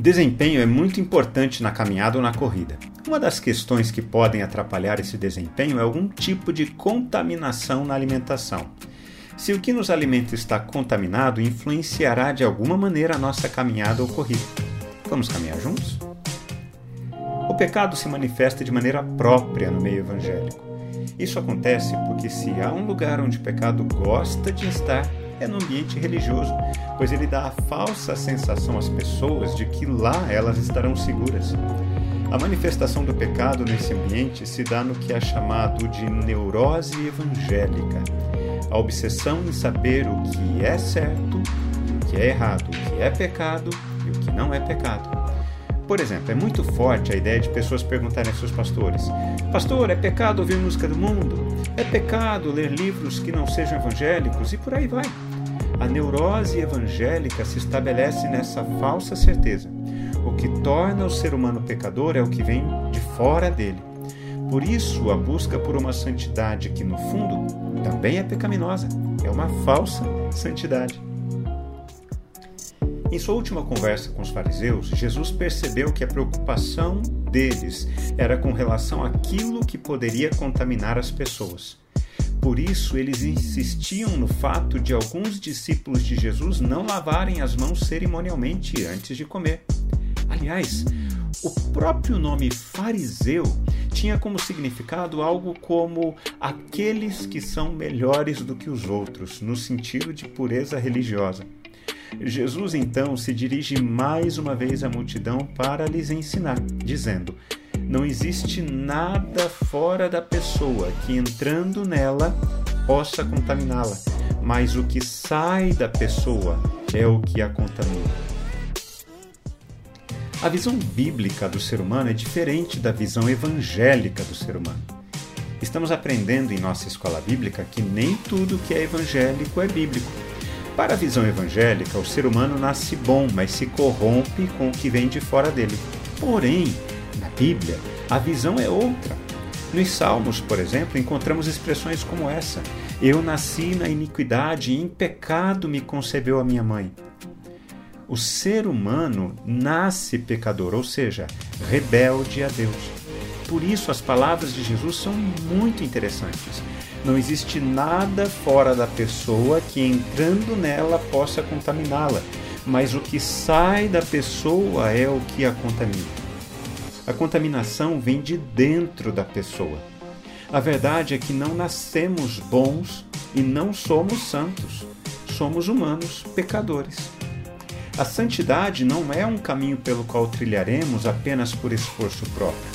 Desempenho é muito importante na caminhada ou na corrida. Uma das questões que podem atrapalhar esse desempenho é algum tipo de contaminação na alimentação. Se o que nos alimenta está contaminado, influenciará de alguma maneira a nossa caminhada ou corrida. Vamos caminhar juntos? O pecado se manifesta de maneira própria no meio evangélico. Isso acontece porque, se há um lugar onde o pecado gosta de estar, é no ambiente religioso, pois ele dá a falsa sensação às pessoas de que lá elas estarão seguras. A manifestação do pecado nesse ambiente se dá no que é chamado de neurose evangélica, a obsessão em saber o que é certo, o que é errado, o que é pecado e o que não é pecado. Por exemplo, é muito forte a ideia de pessoas perguntarem aos seus pastores: Pastor, é pecado ouvir música do mundo? É pecado ler livros que não sejam evangélicos? E por aí vai. A neurose evangélica se estabelece nessa falsa certeza. O que torna o ser humano pecador é o que vem de fora dele. Por isso, a busca por uma santidade que, no fundo, também é pecaminosa, é uma falsa santidade. Em sua última conversa com os fariseus, Jesus percebeu que a preocupação deles era com relação àquilo que poderia contaminar as pessoas. Por isso, eles insistiam no fato de alguns discípulos de Jesus não lavarem as mãos cerimonialmente antes de comer. Aliás, o próprio nome fariseu tinha como significado algo como aqueles que são melhores do que os outros, no sentido de pureza religiosa. Jesus então se dirige mais uma vez à multidão para lhes ensinar, dizendo: não existe nada fora da pessoa que entrando nela possa contaminá-la, mas o que sai da pessoa é o que a contamina. A visão bíblica do ser humano é diferente da visão evangélica do ser humano. Estamos aprendendo em nossa escola bíblica que nem tudo que é evangélico é bíblico. Para a visão evangélica, o ser humano nasce bom, mas se corrompe com o que vem de fora dele. Porém, na Bíblia, a visão é outra. Nos Salmos, por exemplo, encontramos expressões como essa: Eu nasci na iniquidade e em pecado me concebeu a minha mãe. O ser humano nasce pecador, ou seja, rebelde a Deus. Por isso, as palavras de Jesus são muito interessantes. Não existe nada fora da pessoa que, entrando nela, possa contaminá-la, mas o que sai da pessoa é o que a contamina. A contaminação vem de dentro da pessoa. A verdade é que não nascemos bons e não somos santos. Somos humanos, pecadores. A santidade não é um caminho pelo qual trilharemos apenas por esforço próprio.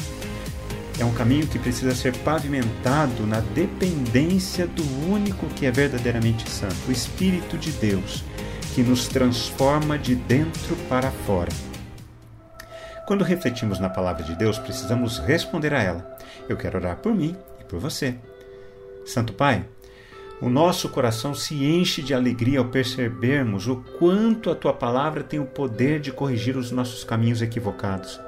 É um caminho que precisa ser pavimentado na dependência do único que é verdadeiramente santo, o Espírito de Deus, que nos transforma de dentro para fora. Quando refletimos na palavra de Deus, precisamos responder a ela. Eu quero orar por mim e por você. Santo Pai, o nosso coração se enche de alegria ao percebermos o quanto a tua palavra tem o poder de corrigir os nossos caminhos equivocados.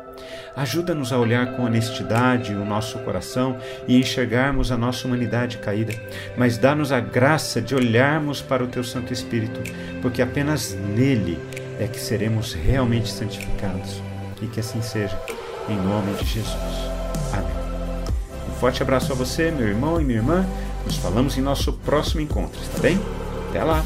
Ajuda-nos a olhar com honestidade o nosso coração e enxergarmos a nossa humanidade caída, mas dá-nos a graça de olharmos para o teu Santo Espírito, porque apenas nele é que seremos realmente santificados e que assim seja, em nome de Jesus. Amém. Um forte abraço a você, meu irmão e minha irmã. Nos falamos em nosso próximo encontro, está bem? Até lá!